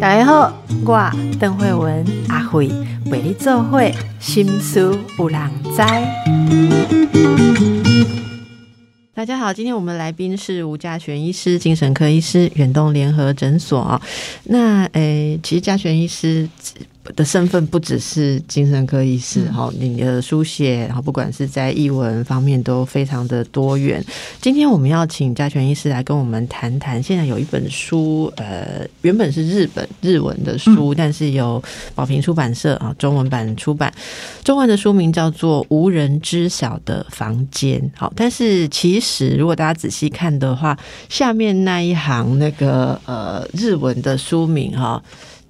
大家好，我邓慧文阿慧为你做会心思有人知。大家好，今天我们来宾是吴家璇医师，精神科医师，远东联合诊所。那诶，其实家璇医师。的身份不只是精神科医师哈，你的书写，然后不管是在译文方面都非常的多元。今天我们要请嘉全医师来跟我们谈谈，现在有一本书，呃，原本是日本日文的书，但是由宝瓶出版社啊中文版出版，中文的书名叫做《无人知晓的房间》。好，但是其实如果大家仔细看的话，下面那一行那个呃日文的书名哈。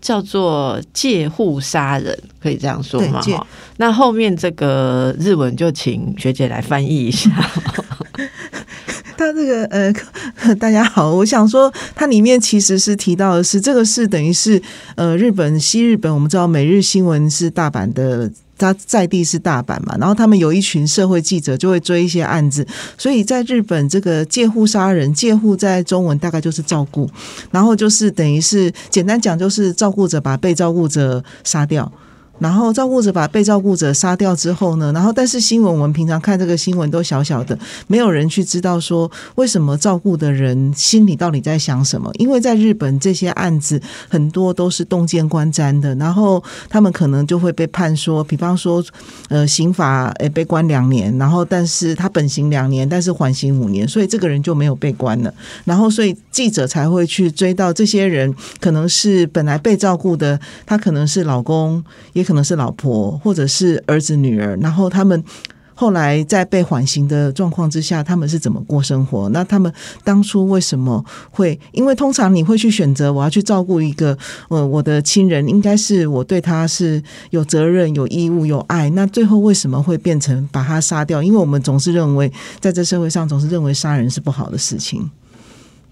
叫做借户杀人，可以这样说吗？哈，那后面这个日文就请学姐来翻译一下。他这个呃，大家好，我想说，它里面其实是提到的是，这个是等于是呃，日本西日本，我们知道每日新闻是大阪的。他在地是大阪嘛，然后他们有一群社会记者就会追一些案子，所以在日本这个借户杀人，借户在中文大概就是照顾，然后就是等于是简单讲就是照顾者把被照顾者杀掉。然后照顾者把被照顾者杀掉之后呢，然后但是新闻我们平常看这个新闻都小小的，没有人去知道说为什么照顾的人心里到底在想什么。因为在日本这些案子很多都是洞见观瞻的，然后他们可能就会被判说，比方说呃刑法诶被关两年，然后但是他本刑两年，但是缓刑五年，所以这个人就没有被关了。然后所以记者才会去追到这些人，可能是本来被照顾的，他可能是老公也。可能是老婆，或者是儿子、女儿，然后他们后来在被缓刑的状况之下，他们是怎么过生活？那他们当初为什么会？因为通常你会去选择我要去照顾一个呃我的亲人，应该是我对他是有责任、有义务、有爱。那最后为什么会变成把他杀掉？因为我们总是认为，在这社会上总是认为杀人是不好的事情。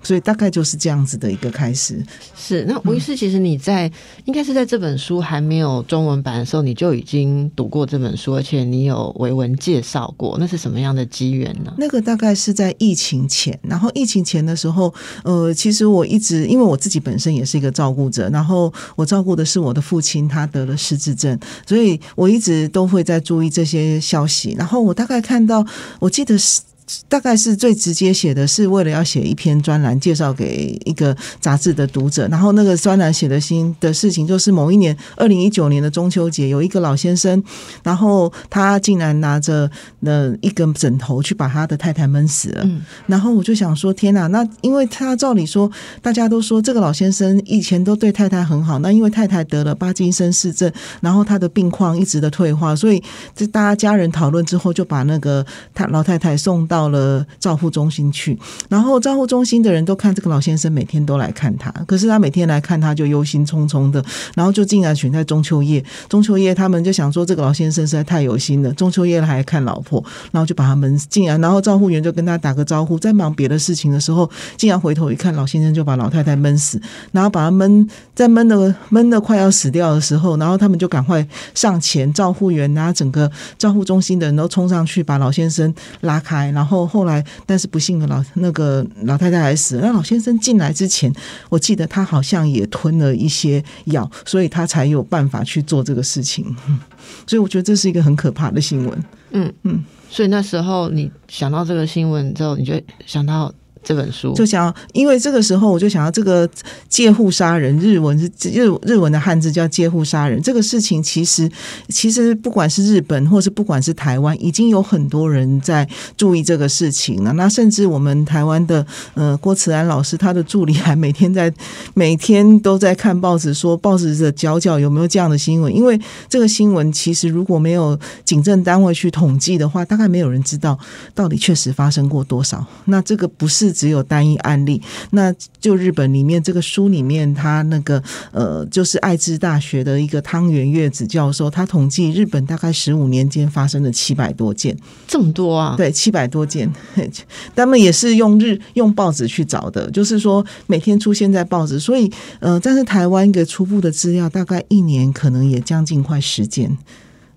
所以大概就是这样子的一个开始。是那吴医师，其实你在应该是在这本书还没有中文版的时候，你就已经读过这本书，而且你有维文介绍过。那是什么样的机缘呢？那个大概是在疫情前，然后疫情前的时候，呃，其实我一直因为我自己本身也是一个照顾者，然后我照顾的是我的父亲，他得了失智症，所以我一直都会在注意这些消息。然后我大概看到，我记得是。大概是最直接写的是为了要写一篇专栏介绍给一个杂志的读者，然后那个专栏写的新的事情就是某一年二零一九年的中秋节，有一个老先生，然后他竟然拿着那一根枕头去把他的太太闷死了。然后我就想说，天哪！那因为他照理说，大家都说这个老先生以前都对太太很好，那因为太太得了巴金森氏症，然后他的病况一直的退化，所以这大家家人讨论之后，就把那个他老太太送到。了照护中心去，然后照护中心的人都看这个老先生每天都来看他，可是他每天来看他就忧心忡忡的，然后就竟然选在中秋夜，中秋夜他们就想说这个老先生实在太有心了，中秋夜还看老婆，然后就把他们竟然，然后照护员就跟他打个招呼，在忙别的事情的时候，竟然回头一看，老先生就把老太太闷死，然后把他闷在闷的闷的快要死掉的时候，然后他们就赶快上前，照护员啊，整个照护中心的人都冲上去把老先生拉开，然后。然后后来，但是不幸的老那个老太太还死了。那老先生进来之前，我记得他好像也吞了一些药，所以他才有办法去做这个事情。所以我觉得这是一个很可怕的新闻。嗯嗯，所以那时候你想到这个新闻之后，你就想到。这本书就想，因为这个时候我就想要这个借户杀人，日文是日日文的汉字叫借户杀人。这个事情其实其实不管是日本或是不管是台湾，已经有很多人在注意这个事情了。那甚至我们台湾的呃郭慈安老师，他的助理还每天在每天都在看报纸，说报纸的角角有没有这样的新闻。因为这个新闻其实如果没有警政单位去统计的话，大概没有人知道到底确实发生过多少。那这个不是。只有单一案例，那就日本里面这个书里面，他那个呃，就是爱知大学的一个汤原月子教授，他统计日本大概十五年间发生了七百多件，这么多啊？对，七百多件，他们也是用日用报纸去找的，就是说每天出现在报纸，所以呃，但是台湾一个初步的资料，大概一年可能也将近快十件。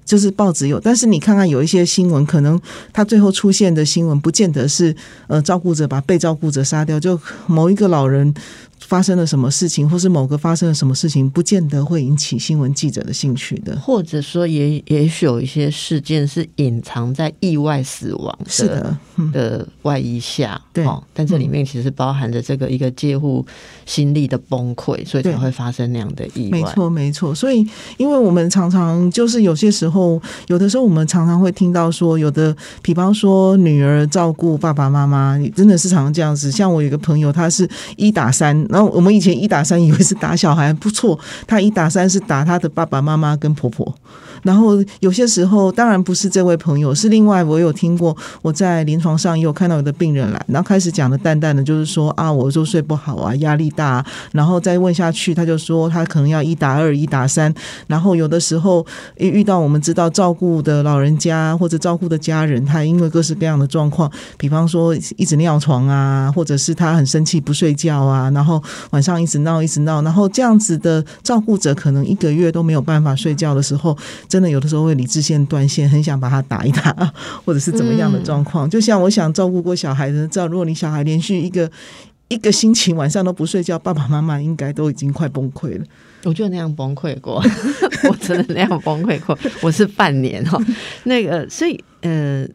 就是报纸有，但是你看看有一些新闻，可能他最后出现的新闻，不见得是呃照顾者把被照顾者杀掉，就某一个老人。发生了什么事情，或是某个发生了什么事情，不见得会引起新闻记者的兴趣的。或者说，也也许有一些事件是隐藏在意外死亡是的的外衣下，对。但这里面其实包含着这个一个介护心力的崩溃，所以才会发生那样的意外。没错，没错。所以，因为我们常常就是有些时候，有的时候我们常常会听到说，有的，比方说女儿照顾爸爸妈妈，真的是常常这样子。像我有个朋友，他是一打三。然后我们以前一打三以为是打小孩，不错，他一打三是打他的爸爸妈妈跟婆婆。然后有些时候，当然不是这位朋友，是另外我有听过，我在临床上也有看到有的病人来，然后开始讲的淡淡的，就是说啊，我就睡不好啊，压力大，然后再问下去，他就说他可能要一打二、一打三，然后有的时候遇到我们知道照顾的老人家或者照顾的家人，他因为各式各样的状况，比方说一直尿床啊，或者是他很生气不睡觉啊，然后晚上一直闹一直闹，然后这样子的照顾者可能一个月都没有办法睡觉的时候。真的有的时候会理智线断线，很想把他打一打，或者是怎么样的状况。就像我想照顾过小孩的，知道如果你小孩连续一个一个星期晚上都不睡觉，爸爸妈妈应该都已经快崩溃了。我就那样崩溃过，我真的那样崩溃过。我是半年哈，那个所以呃，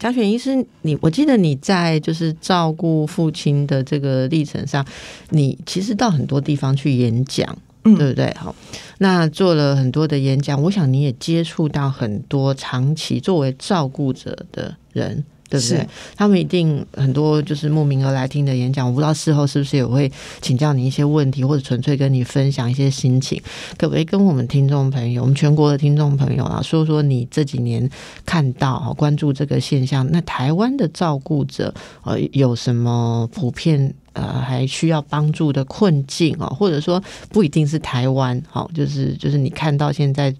嘉璇医师，你我记得你在就是照顾父亲的这个历程上，你其实到很多地方去演讲。对不对？好，那做了很多的演讲，我想你也接触到很多长期作为照顾者的人，对不对？他们一定很多就是慕名而来听的演讲，我不知道事后是不是也会请教你一些问题，或者纯粹跟你分享一些心情，可不可以跟我们听众朋友，我们全国的听众朋友啊，说说你这几年看到、关注这个现象？那台湾的照顾者呃有什么普遍？呃，还需要帮助的困境哦，或者说不一定是台湾，好，就是就是你看到现在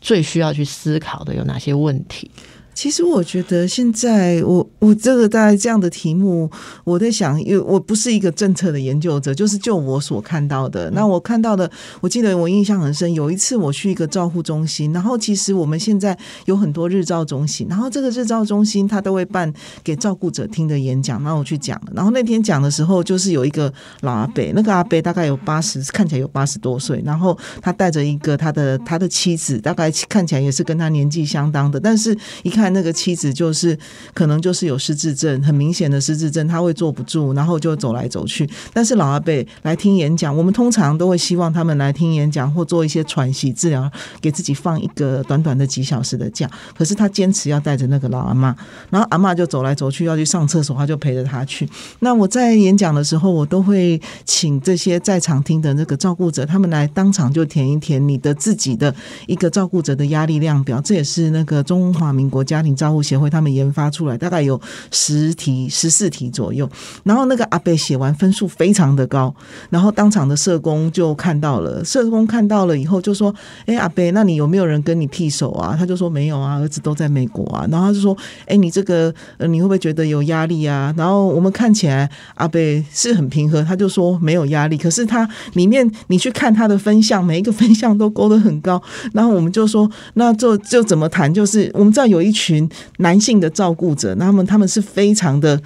最需要去思考的有哪些问题？其实我觉得现在我我这个大概这样的题目，我在想，因为我不是一个政策的研究者，就是就我所看到的。那我看到的，我记得我印象很深，有一次我去一个照护中心，然后其实我们现在有很多日照中心，然后这个日照中心他都会办给照顾者听的演讲，那我去讲了。然后那天讲的时候，就是有一个老阿伯，那个阿伯大概有八十，看起来有八十多岁，然后他带着一个他的他的妻子，大概看起来也是跟他年纪相当的，但是一看。看那个妻子就是可能就是有失智症，很明显的失智症，他会坐不住，然后就走来走去。但是老阿伯来听演讲，我们通常都会希望他们来听演讲或做一些喘息治疗，给自己放一个短短的几小时的假。可是他坚持要带着那个老阿妈，然后阿妈就走来走去要去上厕所，他就陪着他去。那我在演讲的时候，我都会请这些在场听的那个照顾者，他们来当场就填一填你的自己的一个照顾者的压力量表。这也是那个中华民国家。庭照护协会他们研发出来，大概有十题、十四题左右。然后那个阿贝写完分数非常的高，然后当场的社工就看到了，社工看到了以后就说：“哎，阿贝，那你有没有人跟你替手啊？”他就说：“没有啊，儿子都在美国啊。”然后他就说：“哎，你这个呃，你会不会觉得有压力啊？”然后我们看起来阿贝是很平和，他就说没有压力。可是他里面你去看他的分项，每一个分项都勾得很高。然后我们就说：“那就就怎么谈？就是我们知道有一群。”男性的照顾者，那么他们是非常的。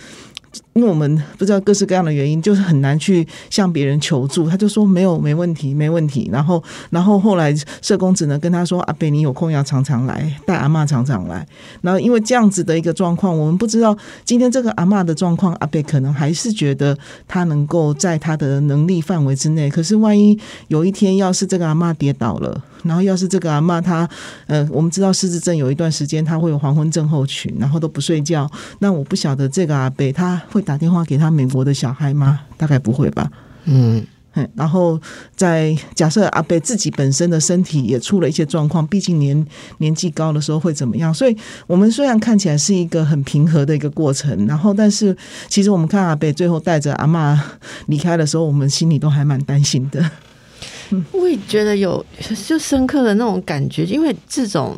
因为我们不知道各式各样的原因，就是很难去向别人求助。他就说没有，没问题，没问题。然后，然后后来社工只能跟他说：“阿贝，你有空要常常来，带阿妈常常来。”然后，因为这样子的一个状况，我们不知道今天这个阿妈的状况，阿贝可能还是觉得他能够在他的能力范围之内。可是，万一有一天要是这个阿妈跌倒了，然后要是这个阿妈她，呃，我们知道失智症有一段时间他会有黄昏症候群，然后都不睡觉。那我不晓得这个阿贝他会。打电话给他美国的小孩吗？大概不会吧。嗯，然后在假设阿贝自己本身的身体也出了一些状况，毕竟年年纪高的时候会怎么样？所以我们虽然看起来是一个很平和的一个过程，然后但是其实我们看阿贝最后带着阿妈离开的时候，我们心里都还蛮担心的。我也觉得有就深刻的那种感觉，因为这种。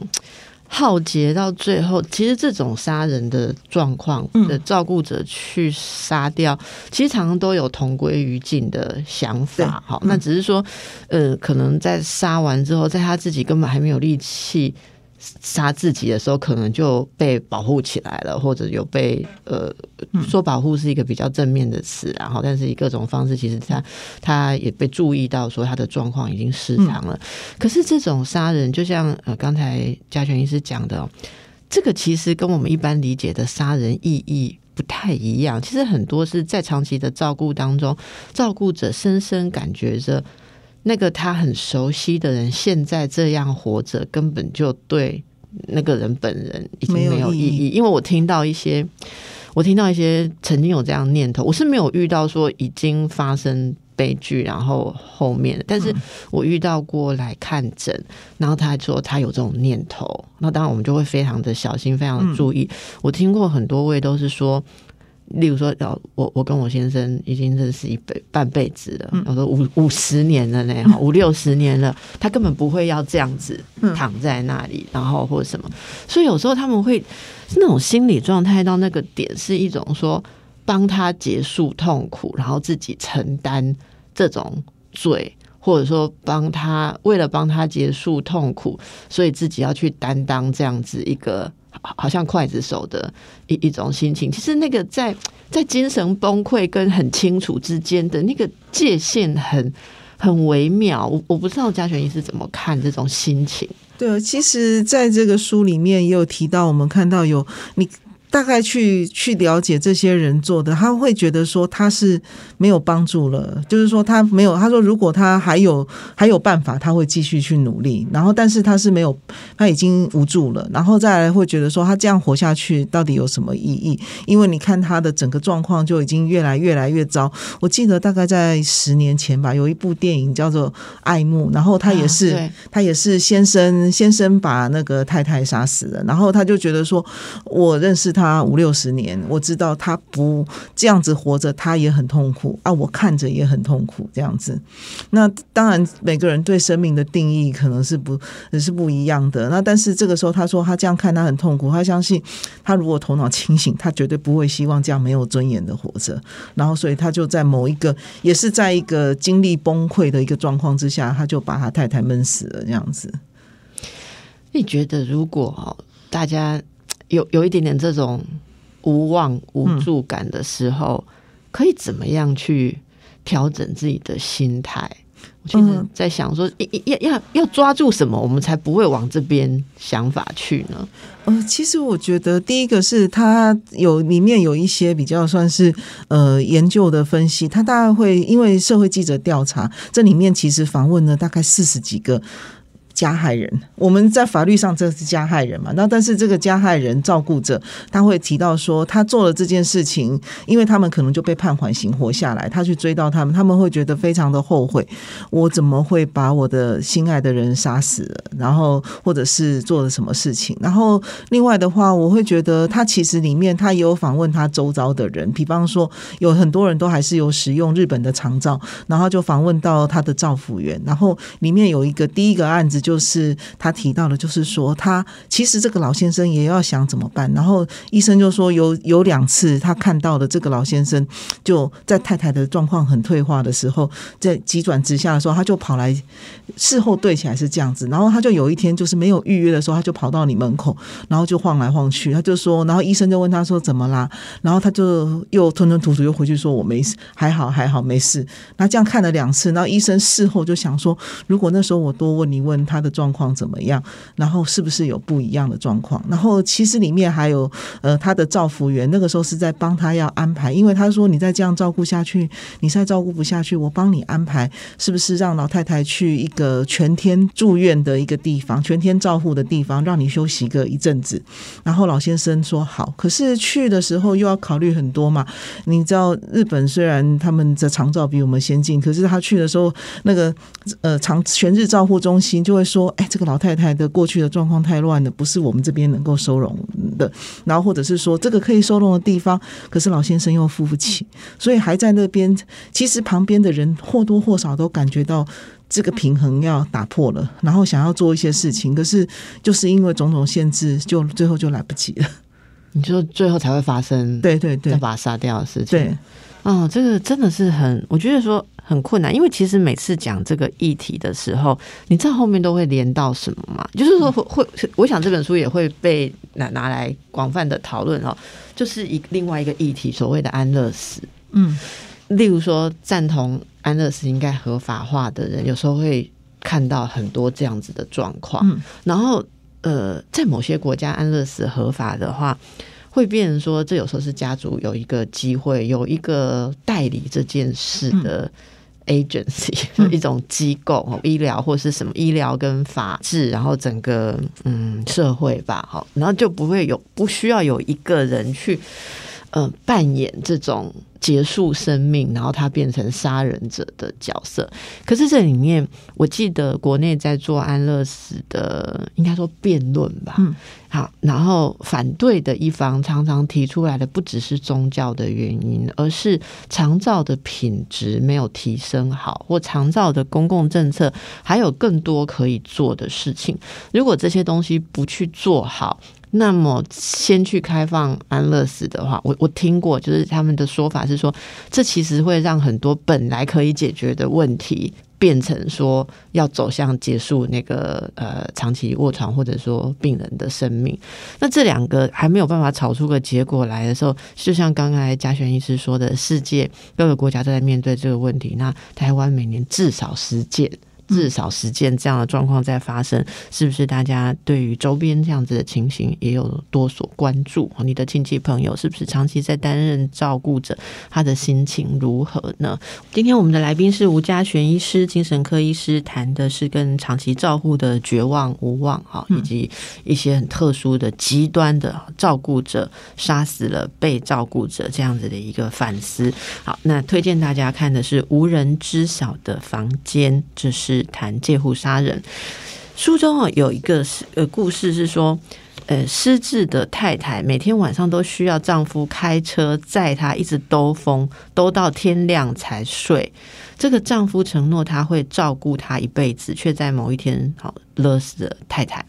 浩劫到最后，其实这种杀人的状况的照顾者去杀掉，其实常常都有同归于尽的想法。好，那只是说，呃，可能在杀完之后，在他自己根本还没有力气杀自己的时候，可能就被保护起来了，或者有被呃说保护是一个比较正面的词，然后但是以各种方式，其实他他也被注意到说他的状况已经失常了。可是这种杀人，就像呃刚才嘉全医师讲的，这个其实跟我们一般理解的杀人意义不太一样。其实很多是在长期的照顾当中，照顾者深深感觉着。那个他很熟悉的人，现在这样活着，根本就对那个人本人已经没有意义。因为我听到一些，我听到一些曾经有这样念头，我是没有遇到说已经发生悲剧，然后后面，但是我遇到过来看诊，然后他还说他有这种念头，那当然我们就会非常的小心，非常的注意。我听过很多位都是说。例如说，哦，我我跟我先生已经认识一辈半辈子了，我说五五十年了呢，五六十年了，他根本不会要这样子躺在那里，然后或者什么，所以有时候他们会那种心理状态到那个点，是一种说帮他结束痛苦，然后自己承担这种罪，或者说帮他为了帮他结束痛苦，所以自己要去担当这样子一个。好像刽子手的一一种心情，其实那个在在精神崩溃跟很清楚之间的那个界限很很微妙，我我不知道嘉璇你是怎么看这种心情。对，其实在这个书里面也有提到，我们看到有你。大概去去了解这些人做的，他会觉得说他是没有帮助了，就是说他没有。他说如果他还有还有办法，他会继续去努力。然后，但是他是没有，他已经无助了。然后再来会觉得说他这样活下去到底有什么意义？因为你看他的整个状况就已经越来越来越糟。我记得大概在十年前吧，有一部电影叫做《爱慕》，然后他也是他也是先生先生把那个太太杀死了，然后他就觉得说我认识他。五六十年，我知道他不这样子活着，他也很痛苦啊！我看着也很痛苦，这样子。那当然，每个人对生命的定义可能是不也是不一样的。那但是这个时候，他说他这样看他很痛苦，他相信他如果头脑清醒，他绝对不会希望这样没有尊严的活着。然后，所以他就在某一个也是在一个经历崩溃的一个状况之下，他就把他太太闷死了，这样子。你觉得，如果大家？有有一点点这种无望无助感的时候，可以怎么样去调整自己的心态？我其实在想说，要要要抓住什么，我们才不会往这边想法去呢？呃，其实我觉得第一个是他有里面有一些比较算是呃研究的分析，他大概会因为社会记者调查，这里面其实访问了大概四十几个。加害人，我们在法律上这是加害人嘛？那但是这个加害人照顾者，他会提到说，他做了这件事情，因为他们可能就被判缓刑活下来，他去追到他们，他们会觉得非常的后悔，我怎么会把我的心爱的人杀死了？然后或者是做了什么事情？然后另外的话，我会觉得他其实里面他也有访问他周遭的人，比方说有很多人都还是有使用日本的长照，然后就访问到他的照护员，然后里面有一个第一个案子。就是他提到的，就是说他其实这个老先生也要想怎么办。然后医生就说有有两次他看到的这个老先生就在太太的状况很退化的时候，在急转直下的时候，他就跑来事后对起来是这样子。然后他就有一天就是没有预约的时候，他就跑到你门口，然后就晃来晃去。他就说，然后医生就问他说怎么啦？然后他就又吞吞吐吐又回去说我没事，还好还好没事。那这样看了两次，然后医生事后就想说，如果那时候我多问你问他。他的状况怎么样？然后是不是有不一样的状况？然后其实里面还有呃，他的照护员那个时候是在帮他要安排，因为他说你再这样照顾下去，你再照顾不下去，我帮你安排，是不是让老太太去一个全天住院的一个地方，全天照护的地方，让你休息个一阵子？然后老先生说好，可是去的时候又要考虑很多嘛。你知道日本虽然他们的长照比我们先进，可是他去的时候那个呃长全日照护中心就会。说，哎，这个老太太的过去的状况太乱了，不是我们这边能够收容的。然后或者是说，这个可以收容的地方，可是老先生又付不起，所以还在那边。其实旁边的人或多或少都感觉到这个平衡要打破了，然后想要做一些事情，可是就是因为种种限制，就最后就来不及了。你就最后才会发生，对对对，把他杀掉的事情。对。啊，这个真的是很，我觉得说很困难，因为其实每次讲这个议题的时候，你知道后面都会连到什么吗？就是说会会，我想这本书也会被拿拿来广泛的讨论哦，就是一另外一个议题，所谓的安乐死。嗯，例如说赞同安乐死应该合法化的人，有时候会看到很多这样子的状况。嗯然后呃，在某些国家安乐死合法的话，会变成说，这有时候是家族有一个机会，有一个代理这件事的 agency，、嗯。一种机构哦，医疗或是什么医疗跟法治，然后整个嗯社会吧，好，然后就不会有不需要有一个人去呃扮演这种结束生命，然后他变成杀人者的角色。可是这里面，我记得国内在做安乐死的，应该说辩论吧。嗯，好，然后反对的一方常常提出来的不只是宗教的原因，而是长照的品质没有提升好，或长照的公共政策还有更多可以做的事情。如果这些东西不去做好，那么先去开放安乐死的话，我我听过，就是他们的说法是说，这其实会让很多本来可以解决的问题。变成说要走向结束那个呃长期卧床或者说病人的生命，那这两个还没有办法吵出个结果来的时候，就像刚才嘉璇医师说的，世界各个国家都在面对这个问题，那台湾每年至少十件。至少十件这样的状况在发生，是不是大家对于周边这样子的情形也有多所关注？你的亲戚朋友是不是长期在担任照顾者？他的心情如何呢？今天我们的来宾是吴家璇医师，精神科医师，谈的是跟长期照护的绝望无望哈，以及一些很特殊的极端的照顾者杀死了被照顾者这样子的一个反思。好，那推荐大家看的是《无人知晓的房间》，这是谈借户杀人。书中哦有一个是呃故事是说。呃，失智的太太每天晚上都需要丈夫开车载她，一直兜风，兜到天亮才睡。这个丈夫承诺他会照顾她一辈子，却在某一天好勒死了太太。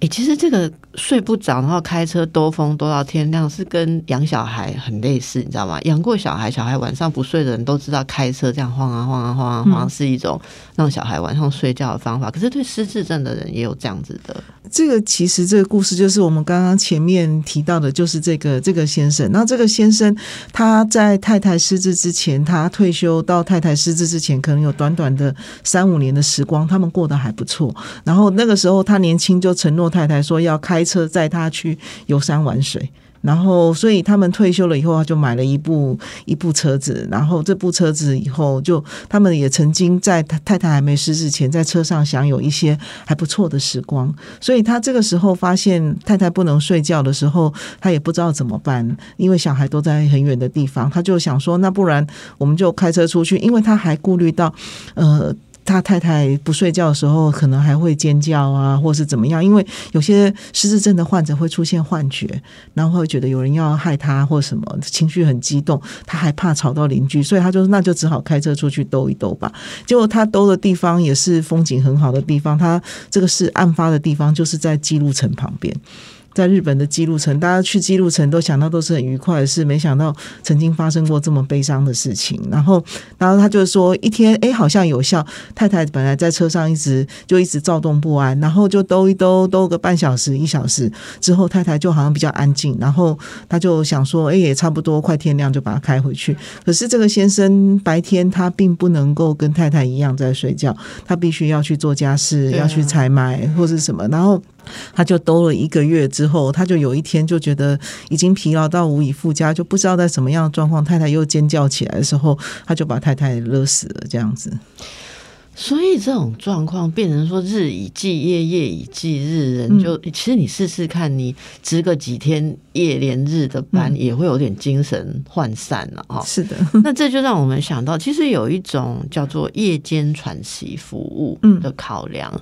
诶，其实这个睡不着，然后开车兜风兜到天亮，是跟养小孩很类似，你知道吗？养过小孩，小孩晚上不睡的人都知道，开车这样晃啊晃啊晃啊晃，是一种让小孩晚上睡觉的方法。可是对失智症的人也有这样子的。这个其实这个故事就是我们刚刚前面提到的，就是这个这个先生。那这个先生他在太太失智之前，他退休到太太失智之前，可能有短短的三五年的时光，他们过得还不错。然后那个时候他年轻就承诺太太说要开开车载他去游山玩水。然后，所以他们退休了以后，他就买了一部一部车子。然后这部车子以后，就他们也曾经在他太太还没失智前，在车上享有一些还不错的时光。所以他这个时候发现太太不能睡觉的时候，他也不知道怎么办，因为小孩都在很远的地方，他就想说，那不然我们就开车出去，因为他还顾虑到，呃。他太太不睡觉的时候，可能还会尖叫啊，或是怎么样？因为有些失智症的患者会出现幻觉，然后会觉得有人要害他或什么，情绪很激动，他还怕吵到邻居，所以他就那就只好开车出去兜一兜吧。结果他兜的地方也是风景很好的地方，他这个是案发的地方，就是在记录城旁边。在日本的记录城，大家去记录城都想到都是很愉快的事，没想到曾经发生过这么悲伤的事情。然后，然后他就说一天，哎，好像有效。太太本来在车上一直就一直躁动不安，然后就兜一兜，兜个半小时、一小时之后，太太就好像比较安静。然后他就想说，哎，也差不多快天亮，就把它开回去。可是这个先生白天他并不能够跟太太一样在睡觉，他必须要去做家事，啊要去采买或是什么，然后。他就兜了一个月之后，他就有一天就觉得已经疲劳到无以复加，就不知道在什么样的状况，太太又尖叫起来的时候，他就把太太勒死了，这样子。所以这种状况变成说日以继夜，夜以继日，人就、其实你试试看，你值个几天夜连日的班，也会有点精神涣散了哈。是的，那这就让我们想到，其实有一种叫做夜间喘息服务的考量，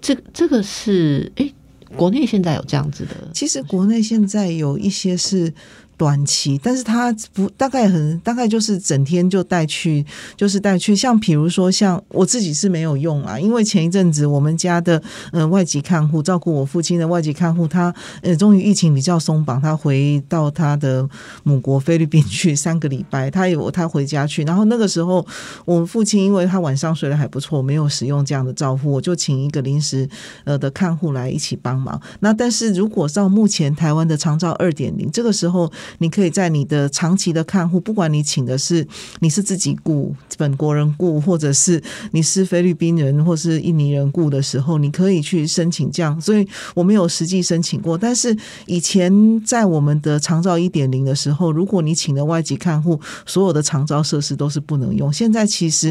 这这个是诶，国内现在有这样子的，其实国内现在有一些是。短期，但是他不大概很大概就是整天就带去，就是带去。像比如说，像我自己是没有用啊，因为前一阵子我们家的呃外籍看护照顾我父亲的外籍看护，他呃终于疫情比较松绑，他回到他的母国菲律宾去 三个礼拜，他有他回家去。然后那个时候，我父亲因为他晚上睡得还不错，没有使用这样的照护，我就请一个临时呃的看护来一起帮忙。那但是如果到目前台湾的长照二点零，这个时候。你可以在你的长期的看护，不管你请的是你是自己雇本国人雇，或者是你是菲律宾人或是印尼人雇的时候，你可以去申请这样。所以我没有实际申请过，但是以前在我们的长照一点零的时候，如果你请的外籍看护，所有的长照设施都是不能用。现在其实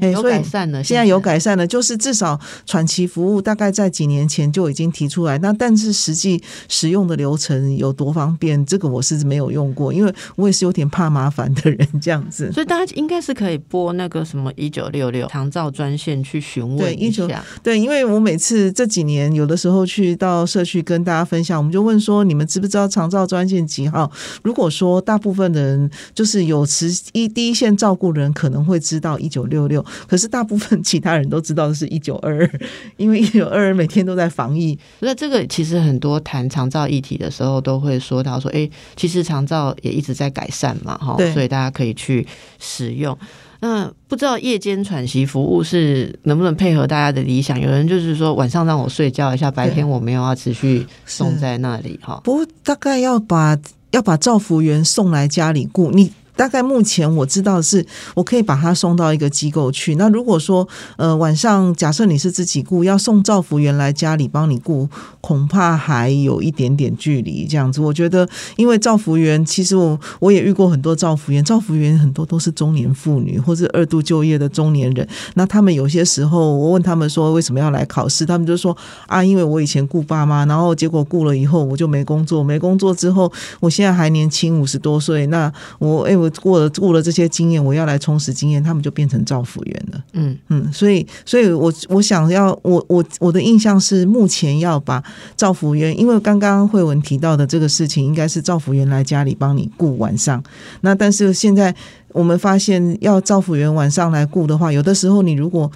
哎，有改善了，现在有改善了，就是至少喘息服务大概在几年前就已经提出来。那但是实际使用的流程有多方便，这个我是。没有用过，因为我也是有点怕麻烦的人，这样子。所以大家应该是可以拨那个什么一九六六长照专线去询问一下。对，因为我每次这几年有的时候去到社区跟大家分享，我们就问说：你们知不知道长照专线几号？如果说大部分的人就是有持一第一线照顾人，可能会知道一九六六，可是大部分 其他人都知道的是一九二二，因为一九二二每天都在防疫。那这个其实很多谈长照议题的时候，都会说到说：哎，其实。日常照也一直在改善嘛，哈，所以大家可以去使用。那不知道夜间喘息服务是能不能配合大家的理想？有人就是说晚上让我睡觉一下，白天我没有要持续送在那里，哈。不过大概要把要把照服员送来家里雇你。大概目前我知道是，我可以把他送到一个机构去。那如果说，呃，晚上假设你是自己雇，要送照服员来家里帮你雇，恐怕还有一点点距离。这样子，我觉得，因为照服员，其实我我也遇过很多照服员，照服员很多都是中年妇女或者二度就业的中年人。那他们有些时候，我问他们说为什么要来考试，他们就说啊，因为我以前雇爸妈，然后结果雇了以后我就没工作，没工作之后，我现在还年轻，五十多岁，那我哎。我过了过了这些经验，我要来充实经验，他们就变成造福员了。嗯嗯，所以所以，我我想要我我我的印象是，目前要把造福员，因为刚刚慧文提到的这个事情，应该是造福员来家里帮你顾晚上。那但是现在我们发现，要造福员晚上来顾的话，有的时候你如果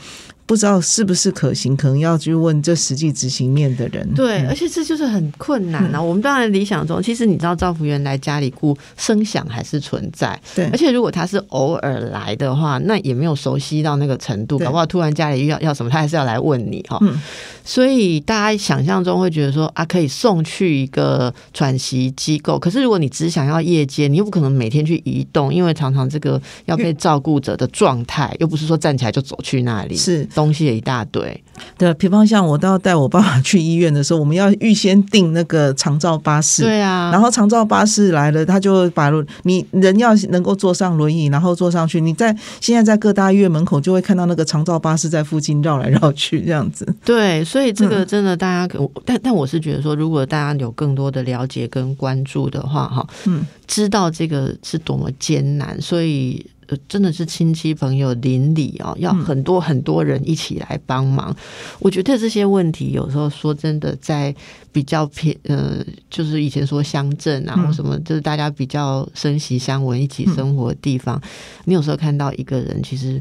不知道是不是可行，可能要去问这实际执行面的人。对，而且这就是很困难啊。我们当然理想中，其实你知道，赵福员来家里雇声响还是存在。对，而且如果他是偶尔来的话，那也没有熟悉到那个程度，搞不好突然家里要要什么，他还是要来问你哈。所以大家想象中会觉得说啊，可以送去一个喘息机构。可是如果你只想要夜间，你又不可能每天去移动，因为常常这个要被照顾者的状态，又不是说站起来就走去那里。是。东西也一大堆，对，比方像我都要带我爸爸去医院的时候，我们要预先订那个长照巴士，对啊，然后长照巴士来了，他就把你人要能够坐上轮椅，然后坐上去。你在现在在各大医院门口就会看到那个长照巴士在附近绕来绕去这样子。对，所以这个真的大家，但但我是觉得说，如果大家有更多的了解跟关注的话，哈，嗯，知道这个是多么艰难，所以。呃，真的是亲戚朋友邻里哦，要很多很多人一起来帮忙。我觉得这些问题有时候说真的，在比较偏呃，就是以前说乡镇啊或什么，就是大家比较生息相闻、一起生活的地方，你有时候看到一个人，其实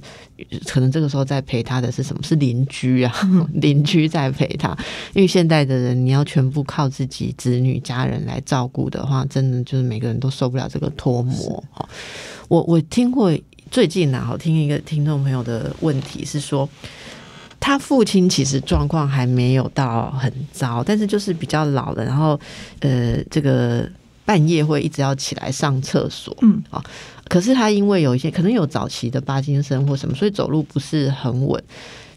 可能这个时候在陪他的是什么？是邻居啊，邻居在陪他。因为现代的人，你要全部靠自己子女家人来照顾的话，真的就是每个人都受不了这个脱模哈。我我听过最近呢，好听一个听众朋友的问题是说，他父亲其实状况还没有到很糟，但是就是比较老了，然后呃，这个半夜会一直要起来上厕所，嗯啊，可是他因为有一些可能有早期的巴金森或什么，所以走路不是很稳，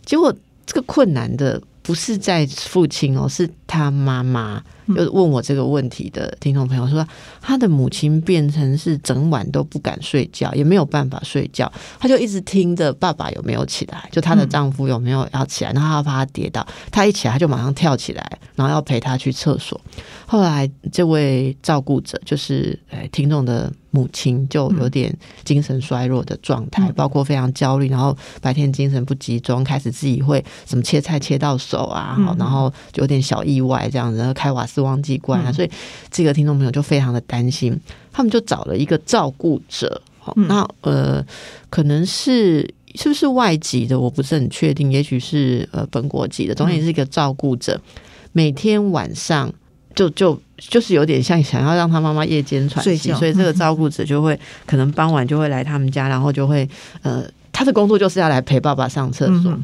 结果这个困难的。不是在父亲哦，是他妈妈。就问我这个问题的听众朋友说，他的母亲变成是整晚都不敢睡觉，也没有办法睡觉，他就一直听着爸爸有没有起来，就她的丈夫有没有要起来，然后他怕他跌倒，他一起来他就马上跳起来，然后要陪他去厕所。后来这位照顾者就是呃听众的。母亲就有点精神衰弱的状态，包括非常焦虑，然后白天精神不集中，开始自己会什么切菜切到手啊，然后就有点小意外这样子，然后开瓦斯忘记关啊，所以这个听众朋友就非常的担心，他们就找了一个照顾者，那呃，可能是。是不是外籍的？我不是很确定，也许是呃本国籍的。总之是一个照顾者，每天晚上就就就是有点像想要让他妈妈夜间喘息，所以这个照顾者就会可能傍晚就会来他们家，然后就会呃他的工作就是要来陪爸爸上厕所。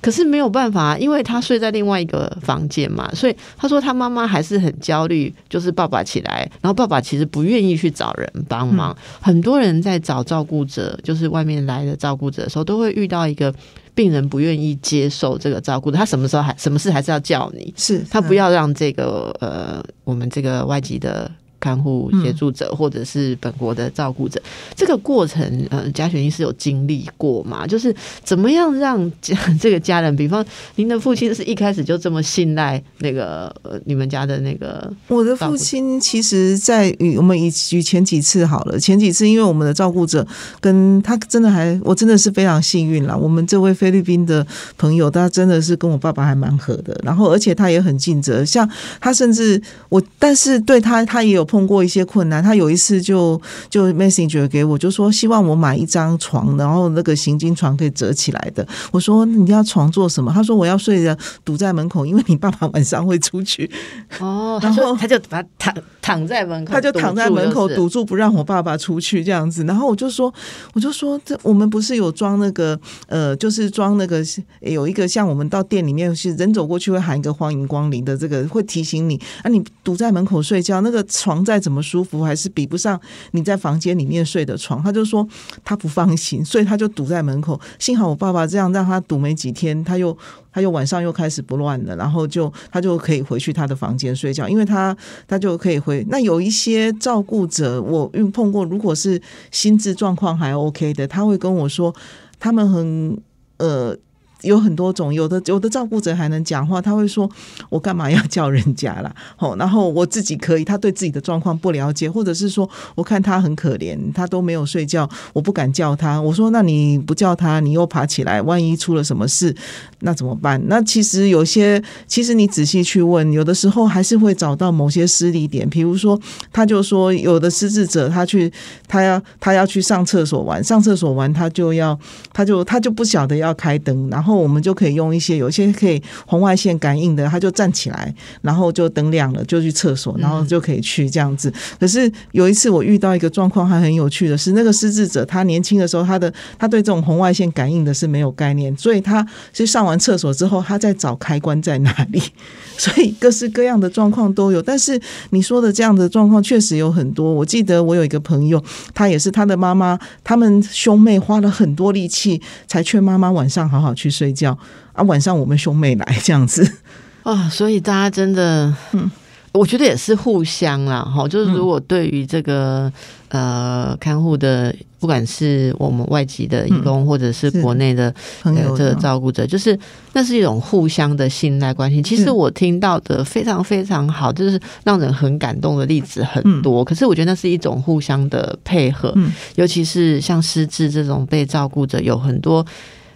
可是没有办法，因为他睡在另外一个房间嘛，所以他说他妈妈还是很焦虑，就是爸爸起来，然后爸爸其实不愿意去找人帮忙。很多人在找照顾者，就是外面来的照顾者的时候，都会遇到一个病人不愿意接受这个照顾者，他什么时候还什么事还是要叫你，是他不要让这个呃我们这个外籍的。看护协助者或者是本国的照顾者，这个过程，呃，嘉璇医师有经历过吗？就是怎么样让 这个家人，比方您的父亲是一开始就这么信赖那个呃你们家的那个？我的父亲其实，在与我们以举前几次好了，前几次因为我们的照顾者跟他真的还，我真的是非常幸运啦。我们这位菲律宾的朋友，他真的是跟我爸爸还蛮合的，然后而且他也很尽责，像他甚至我，但是对他他也有。碰过一些困难，他有一次就就 message 给我，就说希望我买一张床，然后那个行军床可以折起来的。我说你要床做什么？他说我要睡着堵在门口，因为你爸爸晚上会出去。哦，然后他就把他躺躺在门口，他就躺在门口堵住不让我爸爸出去这样子。然后我就说，我就说这我们不是有装那个呃，就是装那个有一个像我们到店里面是人走过去会喊一个欢迎光临的这个会提醒你啊，你堵在门口睡觉那个床。再怎么舒服，还是比不上你在房间里面睡的床。他就说他不放心，所以他就堵在门口。幸好我爸爸这样让他堵没几天，他又他又晚上又开始不乱了，然后就他就可以回去他的房间睡觉，因为他他就可以回。那有一些照顾者，我遇碰过，如果是心智状况还 OK 的，他会跟我说，他们很呃。有很多种，有的有的照顾者还能讲话，他会说：“我干嘛要叫人家啦？” 好，然后我自己可以，他对自己的状况不了解，或者是说，我看他很可怜，他都没有睡觉，我不敢叫他。我说：“那你不叫他，你又爬起来，万一出了什么事，那怎么办？”那其实有些，其实你仔细去问，有的时候还是会找到某些失礼点。比如说，他就说，有的失智者，他去，他要他要去上厕所玩，上厕所玩，他就要，他就他就不晓得要开灯，然后。我们就可以用一些有一些可以红外线感应的，他就站起来，然后就灯亮了，就去厕所，然后就可以去这样子。可是有一次我遇到一个状况，还很有趣的是，那个失智者他年轻的时候，他的他对这种红外线感应的是没有概念，所以他是上完厕所之后，他在找开关在哪里。所以各式各样的状况都有，但是你说的这样的状况确实有很多。我记得我有一个朋友，他也是他的妈妈，他们兄妹花了很多力气才劝妈妈晚上好好去睡觉啊。晚上我们兄妹来这样子 啊，所以大家真的，嗯，我觉得也是互相啦，哈，就是如果对于这个呃看护的。不管是我们外籍的义工，或者是国内的朋友这个照顾者，就是那是一种互相的信赖关系。其实我听到的非常非常好，就是让人很感动的例子很多。可是我觉得那是一种互相的配合，尤其是像失智这种被照顾者，有很多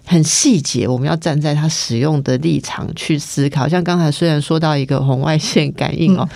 很细节，我们要站在他使用的立场去思考。像刚才虽然说到一个红外线感应哦。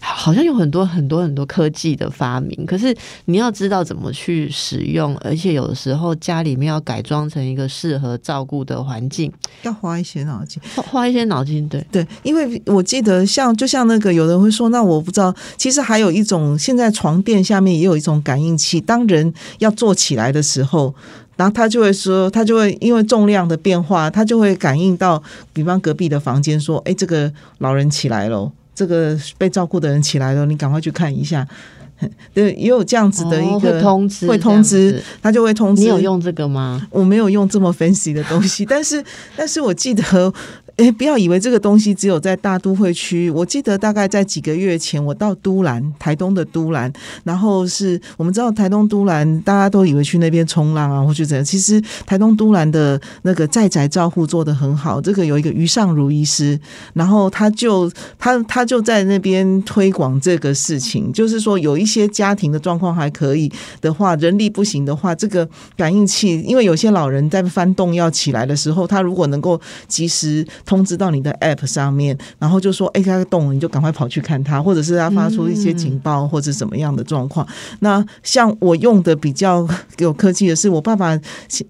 好像有很多很多很多科技的发明，可是你要知道怎么去使用，而且有的时候家里面要改装成一个适合照顾的环境，要花一些脑筋，花一些脑筋。对对，因为我记得像就像那个有人会说，那我不知道，其实还有一种，现在床垫下面也有一种感应器，当人要坐起来的时候，然后他就会说，他就会因为重量的变化，他就会感应到，比方隔壁的房间说，哎，这个老人起来了。这个被照顾的人起来了，你赶快去看一下。对，也有这样子的一个通知，会通知，他就会通知。你有用这个吗？我没有用这么分析的东西，但是，但是我记得。哎，不要以为这个东西只有在大都会区。我记得大概在几个月前，我到都兰，台东的都兰，然后是我们知道台东都兰，大家都以为去那边冲浪啊，或者怎样。其实台东都兰的那个在宅照护做得很好。这个有一个于尚如医师，然后他就他他就在那边推广这个事情，就是说有一些家庭的状况还可以的话，人力不行的话，这个感应器，因为有些老人在翻动要起来的时候，他如果能够及时。通知到你的 App 上面，然后就说哎，它动了，你就赶快跑去看它，或者是它发出一些警报或者怎么样的状况。那像我用的比较有科技的是，我爸爸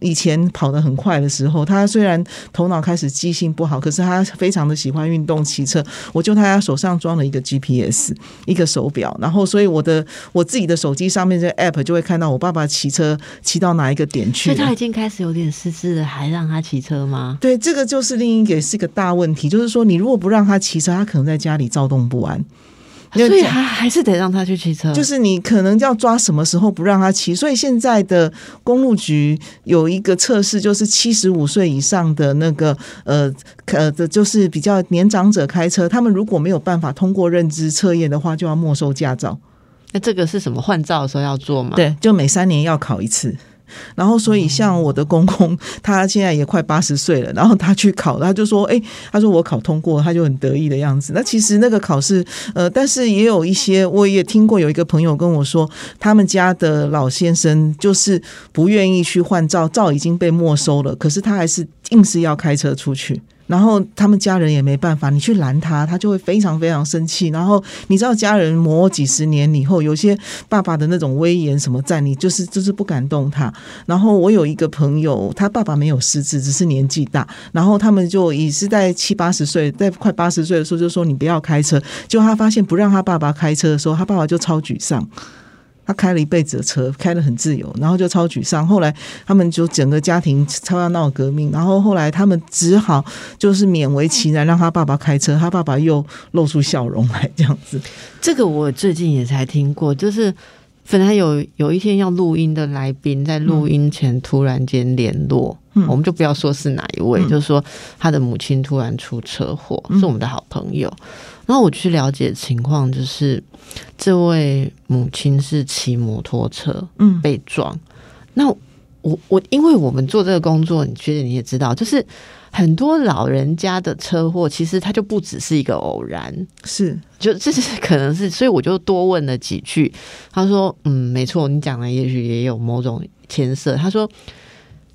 以前跑得很快的时候，他虽然头脑开始记性不好，可是他非常的喜欢运动骑车。我就他手上装了一个 GPS 一个手表，然后所以我的我自己的手机上面这 App 就会看到我爸爸骑车骑到哪一个点去。所以他已经开始有点失智了，还让他骑车吗？对，这个就是另一个是一个。大问题就是说，你如果不让他骑车，他可能在家里躁动不安，所以还还是得让他去骑车。就是你可能要抓什么时候不让他骑。所以现在的公路局有一个测试，就是七十五岁以上的那个呃呃的，就是比较年长者开车，他们如果没有办法通过认知测验的话，就要没收驾照。那这个是什么换照的时候要做吗？对，就每三年要考一次。然后，所以像我的公公，他现在也快八十岁了。然后他去考，他就说：“哎，他说我考通过，他就很得意的样子。”那其实那个考试，呃，但是也有一些，我也听过有一个朋友跟我说，他们家的老先生就是不愿意去换照，照已经被没收了，可是他还是硬是要开车出去。然后他们家人也没办法，你去拦他，他就会非常非常生气。然后你知道，家人磨几十年以后，有些爸爸的那种威严什么在，你就是就是不敢动他。然后我有一个朋友，他爸爸没有失智，只是年纪大。然后他们就也是在七八十岁，在快八十岁的时候，就说你不要开车。就他发现不让他爸爸开车的时候，他爸爸就超沮丧。他开了一辈子的车，开的很自由，然后就超沮丧。后来他们就整个家庭超要闹革命，然后后来他们只好就是勉为其难让他爸爸开车，他爸爸又露出笑容来这样子。这个我最近也才听过，就是本来有有一天要录音的来宾，在录音前突然间联络，我们就不要说是哪一位，就是说他的母亲突然出车祸，是我们的好朋友。然后我去了解情况，就是这位母亲是骑摩托车，嗯，被撞。那我我因为我们做这个工作，你觉得你也知道，就是很多老人家的车祸，其实它就不只是一个偶然，是就这是可能是，所以我就多问了几句。他说：“嗯，没错，你讲的也许也有某种牵涉。”他说：“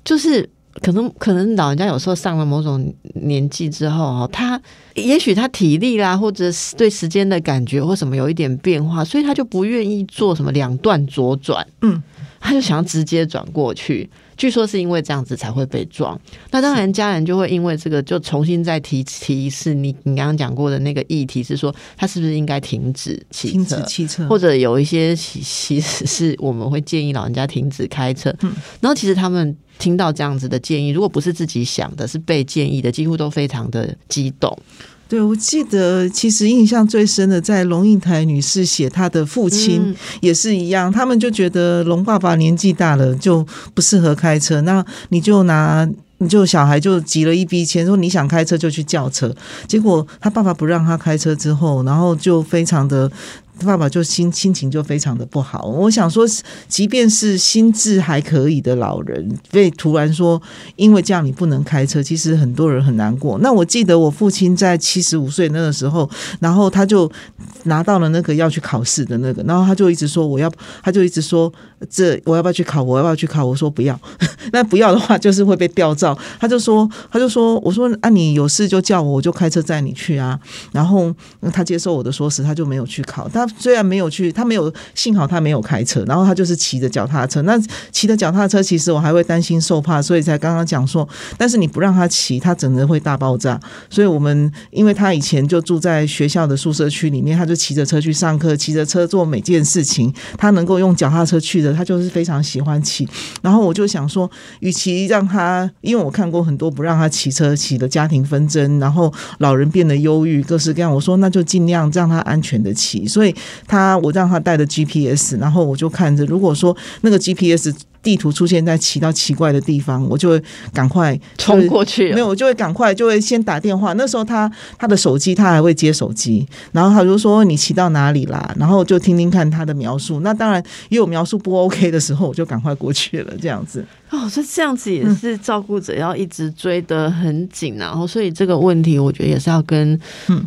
就是。”可能可能老人家有时候上了某种年纪之后哦，他也许他体力啦，或者是对时间的感觉或什么有一点变化，所以他就不愿意做什么两段左转，嗯，他就想要直接转过去。据说是因为这样子才会被撞。那当然，家人就会因为这个就重新再提提示你，你刚刚讲过的那个议题是说，他是不是应该停止停止汽车，或者有一些其实是我们会建议老人家停止开车。嗯，然后其实他们。听到这样子的建议，如果不是自己想的，是被建议的，几乎都非常的激动。对，我记得其实印象最深的，在龙应台女士写她的父亲也是一样，他们就觉得龙爸爸年纪大了就不适合开车，那你就拿你就小孩就集了一笔钱，说你想开车就去叫车，结果他爸爸不让他开车之后，然后就非常的。他爸爸就心心情就非常的不好。我想说，即便是心智还可以的老人，被突然说因为这样你不能开车，其实很多人很难过。那我记得我父亲在七十五岁那个时候，然后他就拿到了那个要去考试的那个，然后他就一直说我要，他就一直说这我要不要去考，我要不要去考？我说不要，那不要的话就是会被吊照。他就说，他就说，我说啊，你有事就叫我，我就开车载你去啊。然后他接受我的说辞，他就没有去考，他。虽然没有去，他没有，幸好他没有开车，然后他就是骑着脚踏车。那骑着脚踏车，其实我还会担心受怕，所以才刚刚讲说，但是你不让他骑，他整个会大爆炸。所以我们因为他以前就住在学校的宿舍区里面，他就骑着车去上课，骑着车做每件事情。他能够用脚踏车去的，他就是非常喜欢骑。然后我就想说，与其让他，因为我看过很多不让他骑车骑的家庭纷争，然后老人变得忧郁，各式各样。我说那就尽量让他安全的骑。所以。他我让他带的 GPS，然后我就看着，如果说那个 GPS 地图出现在骑到奇怪的地方，我就会赶快冲过去。没有，我就会赶快就会先打电话。那时候他他的手机他还会接手机，然后他就说你骑到哪里啦，然后就听听看他的描述。那当然也有描述不 OK 的时候，我就赶快过去了，这样子。哦，所以这样子也是照顾者要一直追得很紧，然后所以这个问题，我觉得也是要跟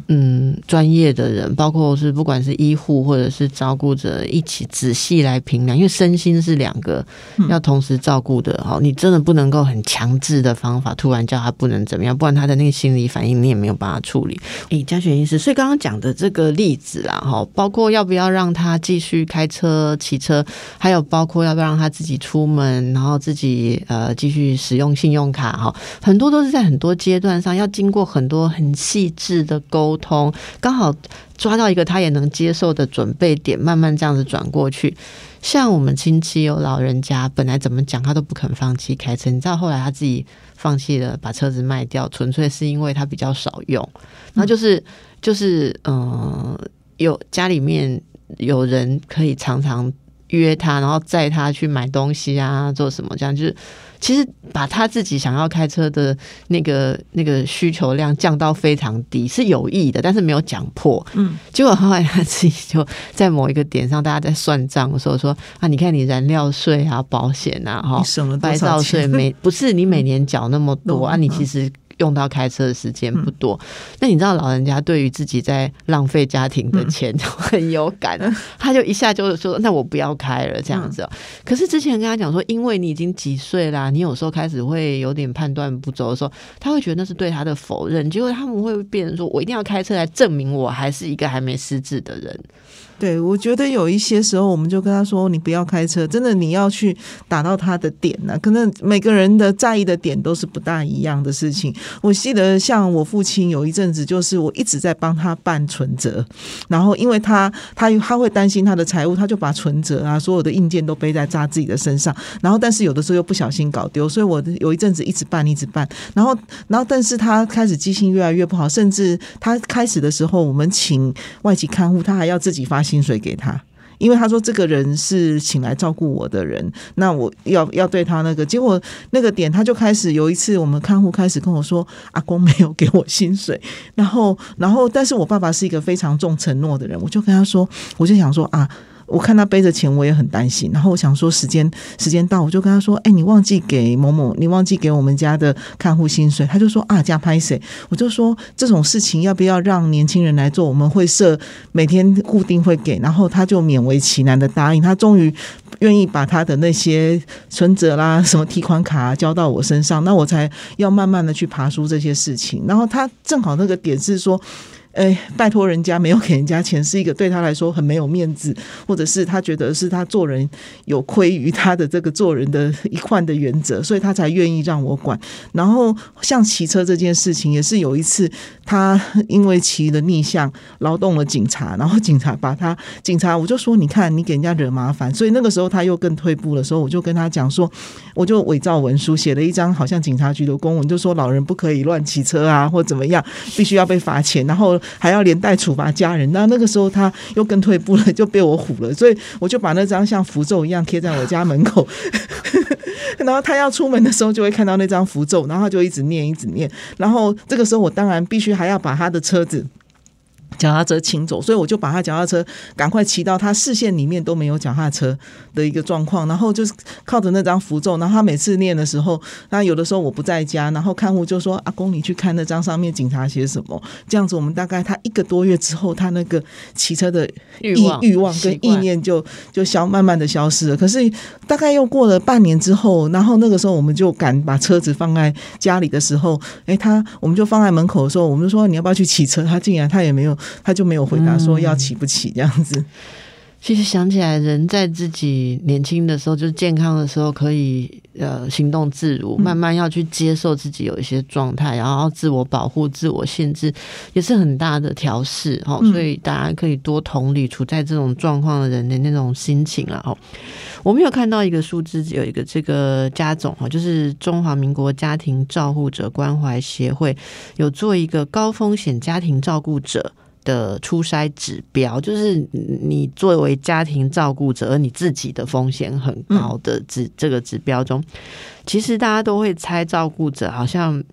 嗯专业的人，包括是不管是医护或者是照顾者一起仔细来评量，因为身心是两个要同时照顾的哈，你真的不能够很强制的方法，突然叫他不能怎么样，不然他的那个心理反应你也没有办法处理。诶，嘉璇医师，所以刚刚讲的这个例子啦，哈，包括要不要让他继续开车、骑车，还有包括要不要让他自己出门，然后自己。呃，继续使用信用卡哈，很多都是在很多阶段上要经过很多很细致的沟通，刚好抓到一个他也能接受的准备点，慢慢这样子转过去。像我们亲戚有老人家，本来怎么讲他都不肯放弃开车，你知道后来他自己放弃了，把车子卖掉，纯粹是因为他比较少用，那就是就是嗯，有家里面有人可以常常。约他，然后载他去买东西啊，做什么？这样就是，其实把他自己想要开车的那个那个需求量降到非常低，是有意的，但是没有讲破。嗯，结果后来他自己就在某一个点上，大家在算账的时候说啊，你看你燃料税啊、保险啊、哈、白照税每不是你每年缴那么多 啊，你其实。用到开车的时间不多，那你知道老人家对于自己在浪费家庭的钱 就很有感，他就一下就说：“那我不要开了。”这样子。可是之前跟他讲说，因为你已经几岁啦，你有时候开始会有点判断不周的时候，他会觉得那是对他的否认。结果他们会变成说：“我一定要开车来证明我还是一个还没失智的人。”对，我觉得有一些时候，我们就跟他说：“你不要开车，真的你要去打到他的点呢。可能每个人的在意的点都是不大一样的事情。我记得像我父亲有一阵子，就是我一直在帮他办存折，然后因为他他他会担心他的财务，他就把存折啊所有的硬件都背在扎自己的身上。然后但是有的时候又不小心搞丢，所以我有一阵子一直办一直办。然后然后但是他开始记性越来越不好，甚至他开始的时候，我们请外籍看护，他还要自己发。薪水给他，因为他说这个人是请来照顾我的人，那我要要对他那个结果那个点，他就开始有一次我们看护开始跟我说，阿公没有给我薪水，然后然后但是我爸爸是一个非常重承诺的人，我就跟他说，我就想说啊。我看他背着钱，我也很担心。然后我想说，时间时间到，我就跟他说：“哎，你忘记给某某，你忘记给我们家的看护薪水。”他就说：“啊，加拍谁？”我就说：“这种事情要不要让年轻人来做？我们会设每天固定会给。”然后他就勉为其难的答应。他终于愿意把他的那些存折啦、什么提款卡交到我身上，那我才要慢慢的去爬出这些事情。然后他正好那个点是说。哎，拜托人家没有给人家钱，是一个对他来说很没有面子，或者是他觉得是他做人有亏于他的这个做人的一贯的原则，所以他才愿意让我管。然后像骑车这件事情，也是有一次他因为骑了逆向，劳动了警察，然后警察把他警察我就说你看你给人家惹麻烦，所以那个时候他又更退步的时候，我就跟他讲说，我就伪造文书写了一张好像警察局的公文，就说老人不可以乱骑车啊，或怎么样，必须要被罚钱，然后。还要连带处罚家人，那那个时候他又更退步了，就被我唬了，所以我就把那张像符咒一样贴在我家门口，然后他要出门的时候就会看到那张符咒，然后他就一直念一直念，然后这个时候我当然必须还要把他的车子。脚踏车请走，所以我就把他脚踏车赶快骑到他视线里面都没有脚踏车的一个状况，然后就是靠着那张符咒，然后他每次念的时候，那有的时候我不在家，然后看护就说：“阿公，你去看那张上面警察写什么。”这样子，我们大概他一个多月之后，他那个骑车的欲欲望跟意念就就消慢慢的消失了。可是大概又过了半年之后，然后那个时候我们就敢把车子放在家里的时候，哎，他我们就放在门口的时候，我们就说：“你要不要去骑车？”他竟然他也没有。他就没有回答说要起不起这样子。其实想起来，人在自己年轻的时候，就是健康的时候，可以呃行动自如。慢慢要去接受自己有一些状态，然后自我保护、自我限制，也是很大的调试哦。所以大家可以多同理处在这种状况的人的那种心情啊。哦，我们有看到一个数字，有一个这个家总哈，就是中华民国家庭照护者关怀协会有做一个高风险家庭照顾者。的初筛指标，就是你作为家庭照顾者，而你自己的风险很高的指这个指标中，其实大家都会猜照顾者好像。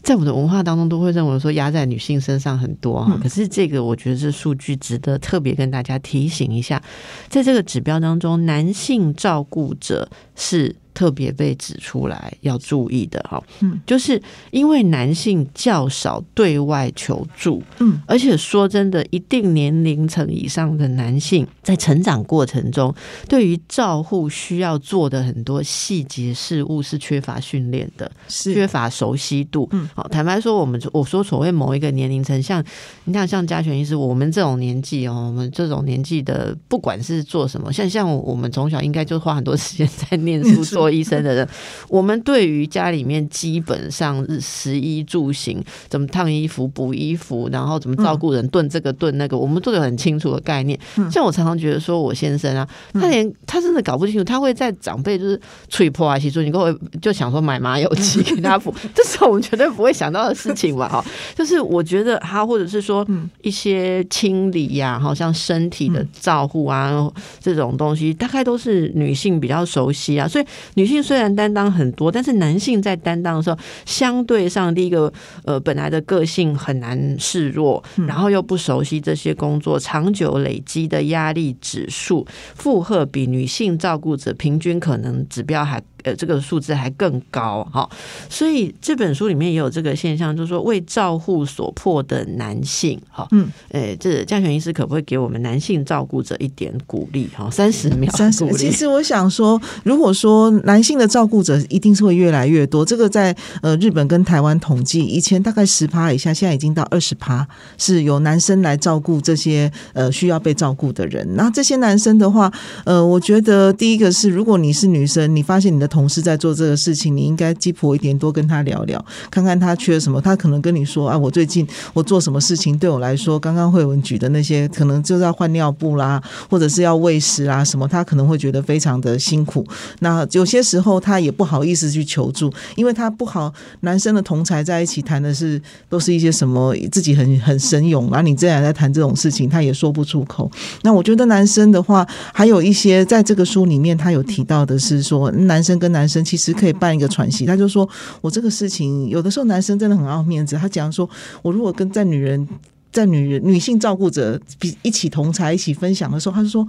在我的文化当中，都会认为说压在女性身上很多哈，可是这个我觉得这数据值得特别跟大家提醒一下，在这个指标当中，男性照顾者是。特别被指出来要注意的哈，嗯，就是因为男性较少对外求助，嗯，而且说真的，一定年龄层以上的男性在成长过程中，对于照护需要做的很多细节事物是缺乏训练的，是缺乏熟悉度。嗯，好，坦白说，我们我说所谓某一个年龄层，像你看，像家权医师，我们这种年纪哦，我们这种年纪的，不管是做什么，像像我们从小应该就花很多时间在念书做。医生的人，我们对于家里面基本上是食衣住行，怎么烫衣服、补衣服，然后怎么照顾人，炖这个炖那个，我们都有很清楚的概念。像我常常觉得说，我先生啊，他连他真的搞不清楚，他会在长辈就是吹破啊，其实你跟我就想说买麻油鸡给他补，这是我们绝对不会想到的事情吧，哈。就是我觉得他或者是说一些清理呀，好像身体的照顾啊这种东西，大概都是女性比较熟悉啊，所以。女性虽然担当很多，但是男性在担当的时候，相对上第一个，呃，本来的个性很难示弱，然后又不熟悉这些工作，长久累积的压力指数负荷比女性照顾者平均可能指标还。呃，这个数字还更高哈，所以这本书里面也有这个现象，就是说为照护所迫的男性哈，嗯，诶，这嘉泉医师可不可以给我们男性照顾者一点鼓励哈？三十秒，三十。其实我想说，如果说男性的照顾者一定是会越来越多，这个在呃日本跟台湾统计，以前大概十趴以下，现在已经到二十趴，是由男生来照顾这些呃需要被照顾的人。那这些男生的话，呃，我觉得第一个是，如果你是女生，你发现你的同同事在做这个事情，你应该鸡婆一点，多跟他聊聊，看看他缺什么。他可能跟你说啊，我最近我做什么事情对我来说，刚刚慧文举的那些，可能就是要换尿布啦，或者是要喂食啊什么，他可能会觉得非常的辛苦。那有些时候他也不好意思去求助，因为他不好。男生的同才在一起谈的是都是一些什么自己很很神勇，然后你这样在谈这种事情，他也说不出口。那我觉得男生的话，还有一些在这个书里面他有提到的是说，男生。跟男生其实可以办一个喘息，他就说我这个事情有的时候男生真的很傲面子，他讲说我如果跟在女人在女人女性照顾者比一起同台一起分享的时候，他就说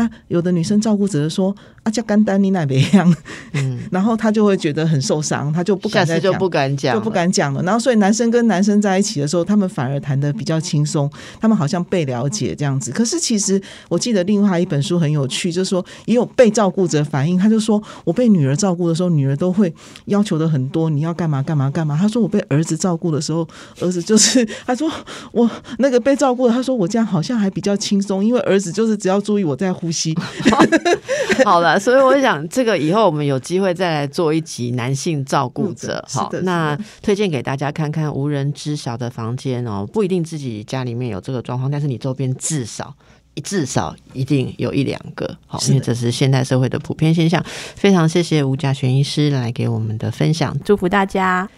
啊，有的女生照顾者说。啊，叫干丹你奶别样，嗯，然后他就会觉得很受伤，他就不敢再就不敢讲，就不敢讲了。然后，所以男生跟男生在一起的时候，他们反而谈的比较轻松，他们好像被了解这样子。可是，其实我记得另外一本书很有趣，就是说也有被照顾者反映，他就说我被女儿照顾的时候，女儿都会要求的很多，你要干嘛干嘛干嘛。他说我被儿子照顾的时候，儿子就是他说我那个被照顾的，他说我这样好像还比较轻松，因为儿子就是只要注意我在 呼吸。好了。所以我想，这个以后我们有机会再来做一集男性照顾者。好，那推荐给大家看看《无人知晓的房间》哦，不一定自己家里面有这个状况，但是你周边至少至少一定有一两个。好，因为这是现代社会的普遍现象。非常谢谢吴家璇医师来给我们的分享，祝福大家。